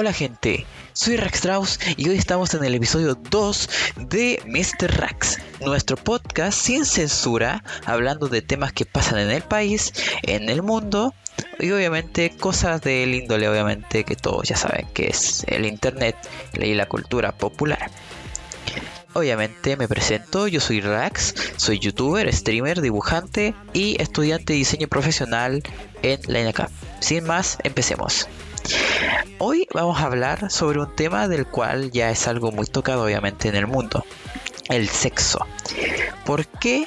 Hola gente, soy Rax Strauss y hoy estamos en el episodio 2 de Mr. Rax, nuestro podcast sin censura, hablando de temas que pasan en el país, en el mundo y obviamente cosas del índole, obviamente que todos ya saben que es el internet y la cultura popular. Obviamente me presento, yo soy Rax, soy youtuber, streamer, dibujante y estudiante de diseño profesional en la INACAP. Sin más, empecemos. Hoy vamos a hablar sobre un tema del cual ya es algo muy tocado obviamente en el mundo, el sexo. ¿Por qué?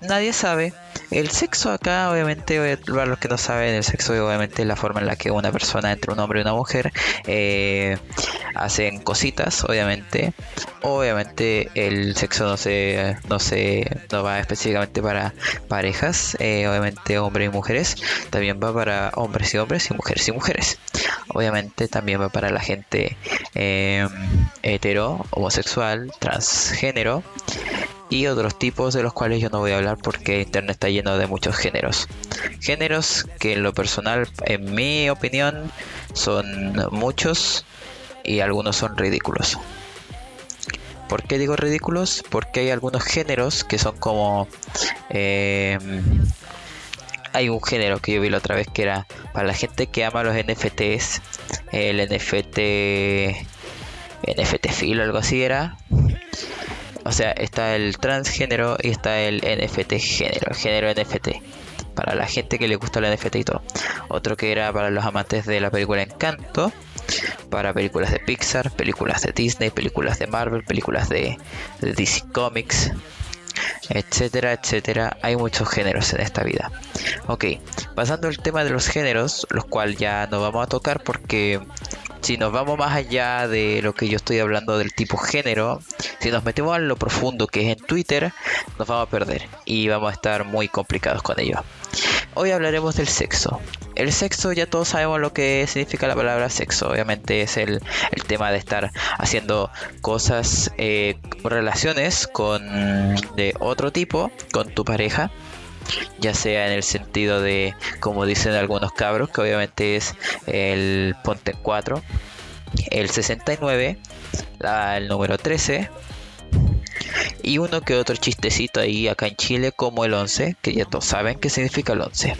Nadie sabe, el sexo acá, obviamente, para los que no saben, el sexo obviamente es la forma en la que una persona, entre un hombre y una mujer, eh, hacen cositas, obviamente. Obviamente el sexo no se, no se, no va específicamente para parejas, eh, obviamente hombres y mujeres, también va para hombres y hombres y mujeres y mujeres. Obviamente también va para la gente eh, hetero, homosexual, transgénero y otros tipos de los cuales yo no voy a hablar porque internet está lleno de muchos géneros. Géneros que en lo personal, en mi opinión, son muchos y algunos son ridículos. ¿Por qué digo ridículos? Porque hay algunos géneros que son como... Eh, hay un género que yo vi la otra vez que era para la gente que ama los NFTs, el NFT, NFT filo, algo así era, o sea, está el transgénero y está el NFT género, género NFT. Para la gente que le gusta el NFT y todo. Otro que era para los amantes de la película Encanto. Para películas de Pixar, películas de Disney, películas de Marvel, películas de, DC Comics, etcétera, etcétera. Hay muchos géneros en esta vida. Ok, pasando al tema de los géneros, los cuales ya no vamos a tocar porque si nos vamos más allá de lo que yo estoy hablando del tipo género, si nos metemos a lo profundo que es en Twitter, nos vamos a perder y vamos a estar muy complicados con ello. Hoy hablaremos del sexo. El sexo ya todos sabemos lo que significa la palabra sexo. Obviamente es el, tema de estar haciendo cosas, eh, relaciones con de otro tipo, con tu pareja ya sea en el sentido de, como dicen algunos cabros, que obviamente es el Ponte 4, el 69, el número 13, y uno que otro chistecito ahí acá en Chile como el 11, que ya todos saben qué significa el 11.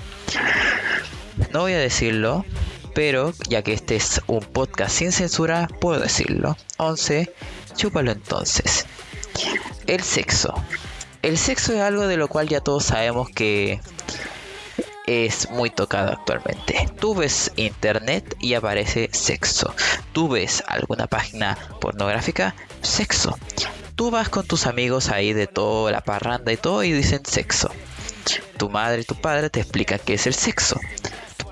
No voy a decirlo, pero ya que este es un podcast sin censura, puedo decirlo. 11, chúpalo entonces. El sexo el sexo es algo de lo cual ya todos sabemos que es muy tocado actualmente. Tú ves internet y aparece sexo. Tú ves alguna página pornográfica, sexo. Tú vas con tus amigos ahí de toda la parranda y todo y dicen sexo. Tu madre y tu padre te explican qué es el sexo.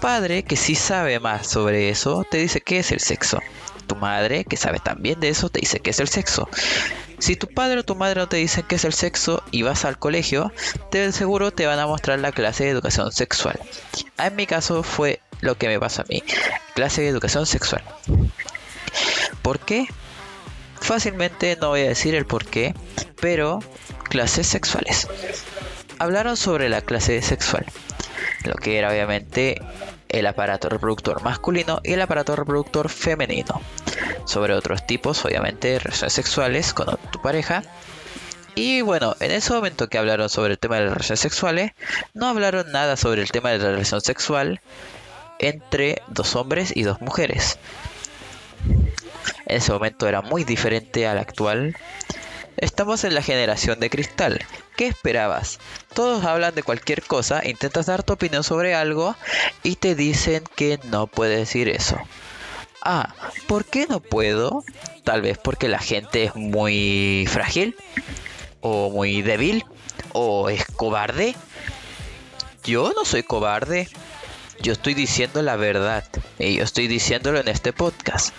Padre, que sí sabe más sobre eso, te dice qué es el sexo. Tu madre, que sabe también de eso, te dice qué es el sexo. Si tu padre o tu madre no te dicen qué es el sexo y vas al colegio, te seguro te van a mostrar la clase de educación sexual. En mi caso fue lo que me pasó a mí, clase de educación sexual. ¿Por qué? Fácilmente no voy a decir el por qué, pero clases sexuales. Hablaron sobre la clase sexual, lo que era obviamente el aparato reproductor masculino y el aparato reproductor femenino sobre otros tipos, obviamente, relaciones sexuales con tu pareja. Y bueno, en ese momento que hablaron sobre el tema de las relaciones sexuales, no hablaron nada sobre el tema de la relación sexual entre dos hombres y dos mujeres. En ese momento era muy diferente al actual. Estamos en la generación de cristal. ¿Qué esperabas? Todos hablan de cualquier cosa, intentas dar tu opinión sobre algo y te dicen que no puedes decir eso. Ah, ¿por qué no puedo? Tal vez porque la gente es muy frágil, o muy débil, o es cobarde. Yo no soy cobarde. Yo estoy diciendo la verdad. Y yo estoy diciéndolo en este podcast.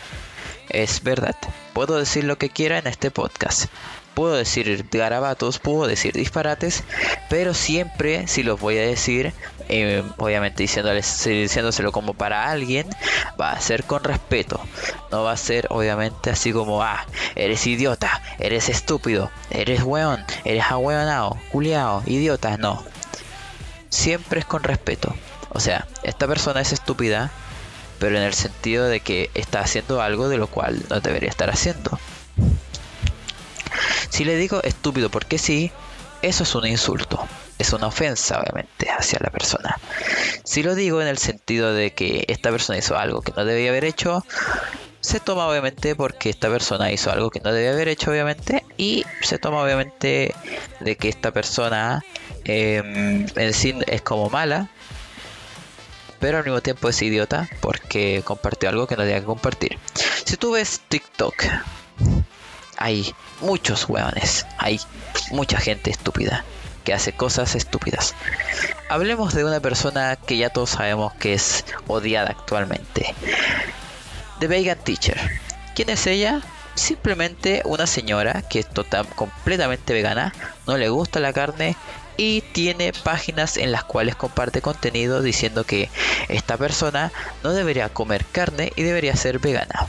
Es verdad. Puedo decir lo que quiera en este podcast puedo decir garabatos, puedo decir disparates, pero siempre si los voy a decir, eh, obviamente diciéndoles, diciéndoselo como para alguien, va a ser con respeto. No va a ser obviamente así como, ah, eres idiota, eres estúpido, eres weón, eres ahueonado, culiao, idiota, no. Siempre es con respeto. O sea, esta persona es estúpida, pero en el sentido de que está haciendo algo de lo cual no debería estar haciendo. Si le digo estúpido porque sí, eso es un insulto, es una ofensa obviamente hacia la persona. Si lo digo en el sentido de que esta persona hizo algo que no debía haber hecho, se toma obviamente porque esta persona hizo algo que no debía haber hecho obviamente y se toma obviamente de que esta persona em, en sí es como mala pero al mismo tiempo es idiota porque compartió algo que no tenía que compartir si tú ves TikTok hay muchos hueones hay mucha gente estúpida que hace cosas estúpidas hablemos de una persona que ya todos sabemos que es odiada actualmente The Vegan Teacher. ¿Quién es ella? Simplemente una señora que es total, completamente vegana, no le gusta la carne y tiene páginas en las cuales comparte contenido diciendo que esta persona no debería comer carne y debería ser vegana.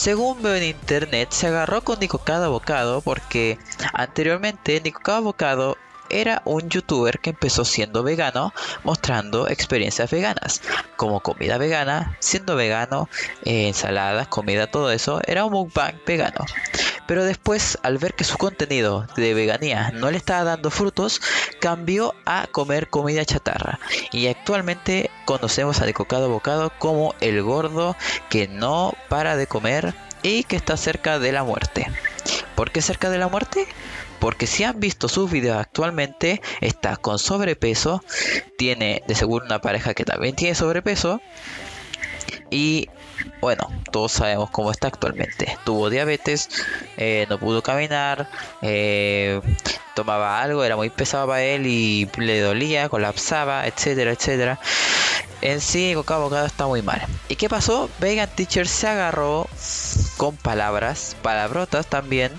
Según veo en internet, se agarró con Nico Bocado porque anteriormente Nico Bocado era un youtuber que empezó siendo vegano, mostrando experiencias veganas, como comida vegana, siendo vegano, eh, ensaladas, comida, todo eso, era un mukbang vegano. Pero después, al ver que su contenido de veganía no le estaba dando frutos, cambió a comer comida chatarra. Y actualmente conocemos a Decocado Bocado como el gordo que no para de comer y que está cerca de la muerte. ¿Por qué cerca de la muerte? Porque si han visto sus videos actualmente, está con sobrepeso, tiene de seguro una pareja que también tiene sobrepeso y bueno, todos sabemos cómo está actualmente. Tuvo diabetes, eh, no pudo caminar, eh, tomaba algo, era muy pesado para él y le dolía, colapsaba, etcétera, etcétera. En sí, Coca Bocado está muy mal. ¿Y qué pasó? Vegan Teacher se agarró con palabras, palabrotas también,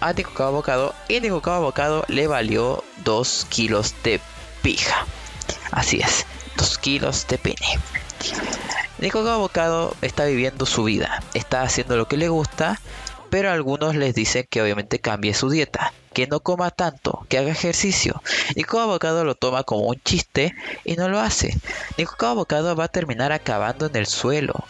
a Nico Bocado y Nico Bocado le valió 2 kilos de pija. Así es, 2 kilos de pene. Nico Bocado está viviendo su vida, está haciendo lo que le gusta, pero algunos les dicen que obviamente cambie su dieta, que no coma tanto, que haga ejercicio. Nico Bocado lo toma como un chiste y no lo hace. Nico Bocado va a terminar acabando en el suelo.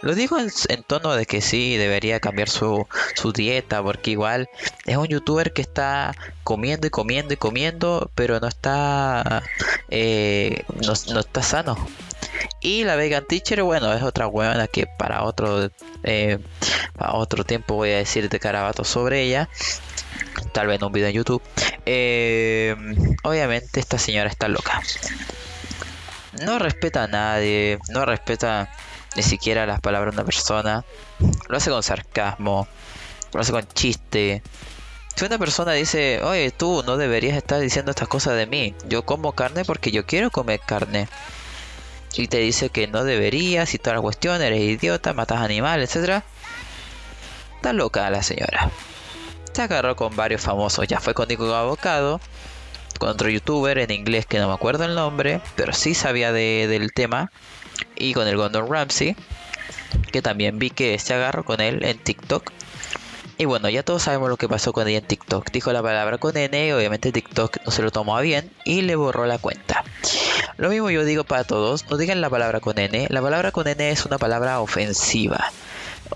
Lo digo en, tono de que sí, debería cambiar su, dieta, porque igual es un youtuber que está comiendo y comiendo y comiendo, pero no está, eh, no, está sano. Y la Vegan Teacher, bueno, es otra huevona que para otro, eh, para otro tiempo voy a decir de carabato sobre ella. Tal vez en un video en YouTube. Eh, obviamente esta señora está loca. No respeta a nadie, no respeta ni siquiera las palabras de una persona. Lo hace con sarcasmo, lo hace con chiste. Si una persona dice, oye, tú no deberías estar diciendo estas cosas de mí, yo como carne porque yo quiero comer carne. Y te dice que no deberías y toda la cuestión, eres idiota, matas animales, etc. Está loca la señora. Se agarró con varios famosos, ya fue con Nico Abocado, con otro youtuber en inglés que no me acuerdo el nombre, pero sí sabía del tema y con el Gordon Ramsay, que también vi que se agarró con él en TikTok. Y bueno, ya todos sabemos lo que pasó con ella en TikTok. Dijo la palabra con N y obviamente TikTok no se lo tomó bien y le borró la cuenta. Lo mismo yo digo para todos, no digan la palabra con N. La palabra con N es una palabra ofensiva.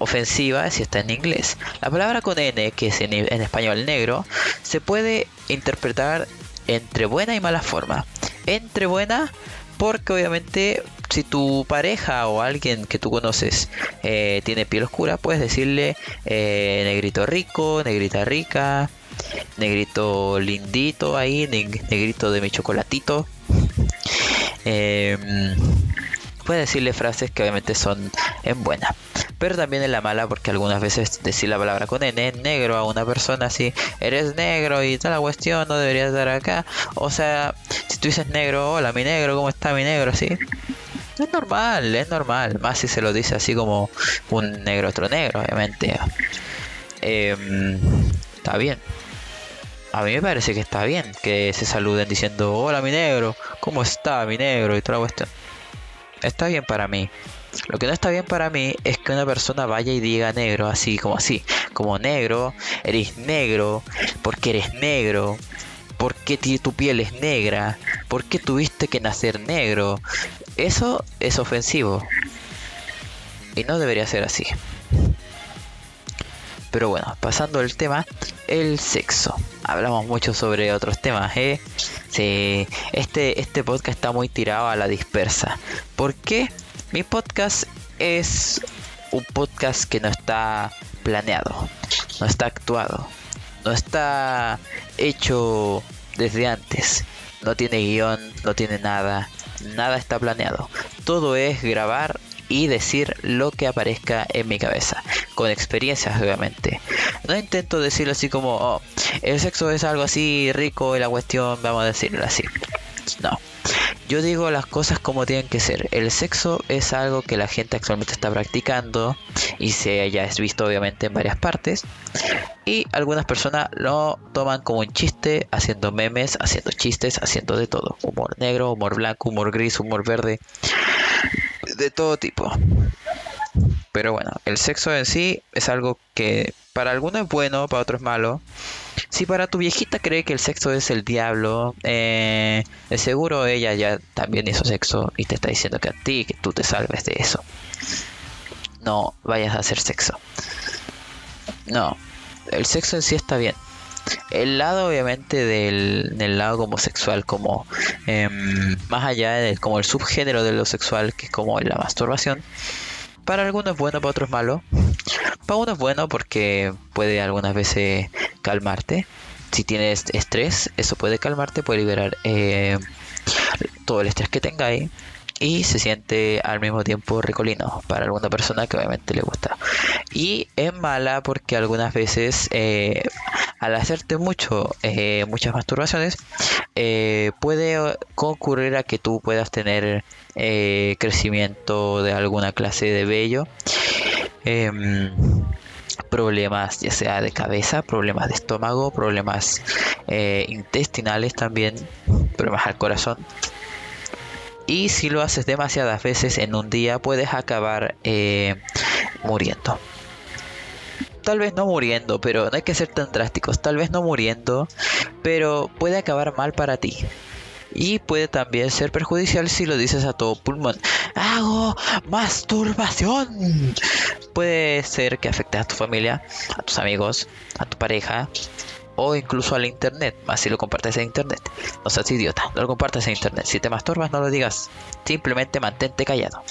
Ofensiva si está en inglés. La palabra con N, que es en español negro, se puede interpretar entre buena y mala forma. Entre buena porque obviamente si tu pareja o alguien que tú conoces eh, tiene piel oscura, puedes decirle eh, negrito rico, negrita rica, negrito lindito ahí, negrito de mi chocolatito. Em, puedes decirle frases que obviamente son en buena pero también en la mala porque algunas veces decir la palabra con N, negro a una persona así, eres negro y toda la cuestión, no deberías estar acá. O sea, si tú dices negro, hola mi negro, ¿cómo está mi negro? Así. Es normal, es normal. Más si se lo dice así como un negro otro negro, obviamente. Em, está bien. A mí me parece que está bien que se saluden diciendo, hola mi negro, ¿cómo está mi negro? Y toda la cuestión. Está bien para mí. Lo que no está bien para mí es que una persona vaya y diga negro, así como así, como negro, eres negro, porque eres negro, porque tu piel es negra, porque tuviste que nacer negro. Eso es ofensivo. Y no debería ser así. Pero bueno, pasando al tema, el sexo. Hablamos mucho sobre otros temas, ¿eh? Sí, este, este podcast está muy tirado a la dispersa. ¿Por qué? Mi podcast es un podcast que no está planeado, no está actuado, no está hecho desde antes. No tiene guion, no tiene nada, nada está planeado. Todo es grabar y decir lo que aparezca en mi cabeza, con experiencias obviamente. No intento decirlo así como, oh, el sexo es algo así rico y la cuestión, vamos a decirlo así. No. Yo digo las cosas como tienen que ser. El sexo es algo que la gente actualmente está practicando y se haya visto obviamente en varias partes. Y algunas personas lo toman como un chiste, haciendo memes, haciendo chistes, haciendo de todo. Humor negro, humor blanco, humor gris, humor verde. De todo tipo. Pero bueno, el sexo en sí es algo que para algunos es bueno, para otros es malo. Si para tu viejita cree que el sexo es el diablo, eh, de seguro ella ya también hizo sexo y te está diciendo que a ti, que tú te salves de eso. No vayas a hacer sexo. No, el sexo en sí está bien. El lado obviamente del, lado homosexual como em, más allá del como el subgénero de lo sexual que es como la masturbación para algunos es bueno para otros malo para uno es bueno porque puede algunas veces calmarte. Si tienes estrés, eso puede calmarte, puede liberar eh, todo el estrés que tengáis y se siente al mismo tiempo ricolino para alguna persona que obviamente le gusta. Y es mala porque algunas veces eh, al hacerte mucho, eh, muchas masturbaciones, puede concurrir a que tú puedas tener crecimiento de alguna clase de vello Em, problemas ya sea de cabeza, problemas de estómago, problemas eh, intestinales también, problemas al corazón. Y si lo haces demasiadas veces en un día puedes acabar eh, muriendo. Tal vez no muriendo, pero no hay que ser tan drásticos. Tal vez no muriendo, pero puede acabar mal para ti y puede también ser perjudicial si lo dices a todo pulmón. Hago masturbación. Puede ser que afecte a tu familia, a tus amigos, a tu pareja o incluso al internet, más si lo compartes en internet. No seas idiota, no lo compartas en internet. Si te masturbas, no lo digas. Simplemente mantente callado.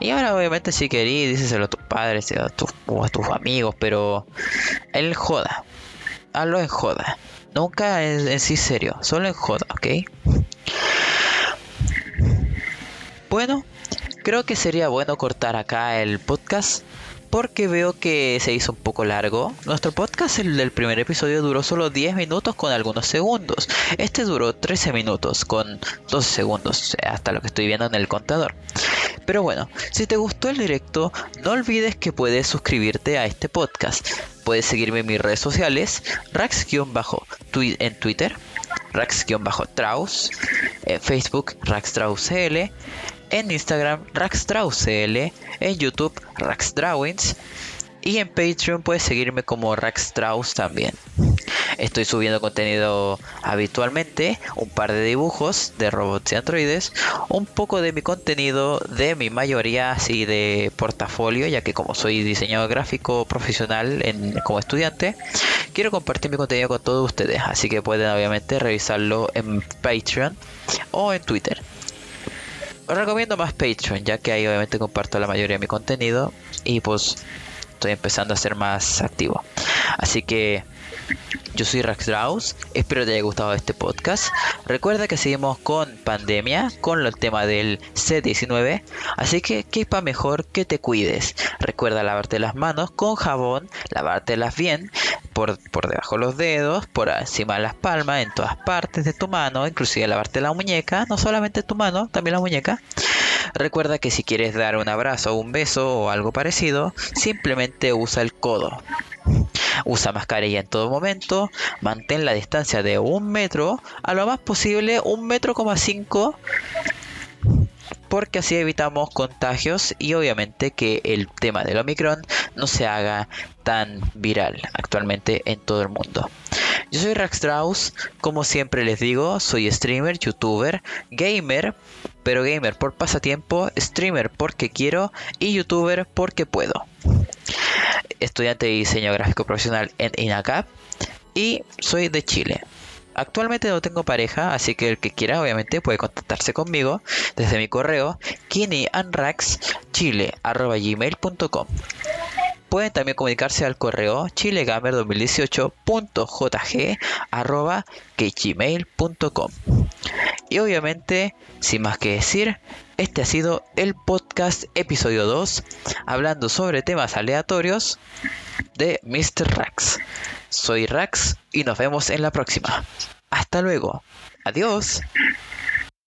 Y ahora obviamente si querís, díselo a tus padres a o a tus amigos, pero él joda. Hazlo en joda. Nunca en, sí serio, solo en joda, ¿ok? Bueno, creo que sería bueno cortar acá el podcast porque veo que se hizo un poco largo. Nuestro podcast, el del primer episodio, duró solo 10 minutos con algunos segundos. Este duró 13 minutos con 12 segundos, hasta lo que estoy viendo en el contador. Pero bueno, si te gustó el directo, no olvides que puedes suscribirte a este podcast. Puedes seguirme en mis redes sociales, rax- en Twitter, Rax-Traus, en Facebook, RaxTrausCL, en Instagram, RaxTrausCL, en YouTube, RaxDrawings y en Patreon puedes seguirme como RaxTraus también. Estoy subiendo contenido habitualmente, un par de dibujos de robots y androides, un poco de mi contenido, de mi mayoría así de portafolio, ya que como soy diseñador gráfico profesional en, como estudiante, quiero compartir mi contenido con todos ustedes, así que pueden obviamente revisarlo en Patreon o en Twitter. Recomiendo más Patreon, ya que ahí obviamente comparto la mayoría de mi contenido y pues estoy empezando a ser más activo. Así que yo soy Rax Draus, espero te haya gustado este podcast. Recuerda que seguimos con pandemia, con el tema del C19, así que qué pa mejor que te cuides. Recuerda lavarte las manos con jabón, lavártelas bien, por, debajo de los dedos, por encima de las palmas, en todas partes de tu mano, inclusive lavarte la muñeca, no solamente tu mano, también la muñeca. Recuerda que si quieres dar un abrazo un beso o algo parecido, simplemente usa el codo. Usa mascarilla en todo momento, mantén la distancia de un metro, a lo más posible un metro coma cinco porque así evitamos contagios y obviamente que el tema del Omicron no se haga tan viral actualmente en todo el mundo. Yo soy Raxdraus, como siempre les digo, soy streamer, youtuber, gamer, pero gamer por pasatiempo, streamer porque quiero y youtuber porque puedo. Estudiante de diseño gráfico profesional en INACAP y soy de Chile. Actualmente no tengo pareja, así que el que quiera obviamente puede contactarse conmigo desde mi correo kineanraxchile.gmail.com Pueden también comunicarse al correo chilegamer2018.jg.gmail.com Y obviamente, sin más que decir, este ha sido el podcast episodio 2, hablando sobre temas aleatorios de Mr. Rax. Soy Rax y nos vemos en la próxima. Hasta luego. Adiós.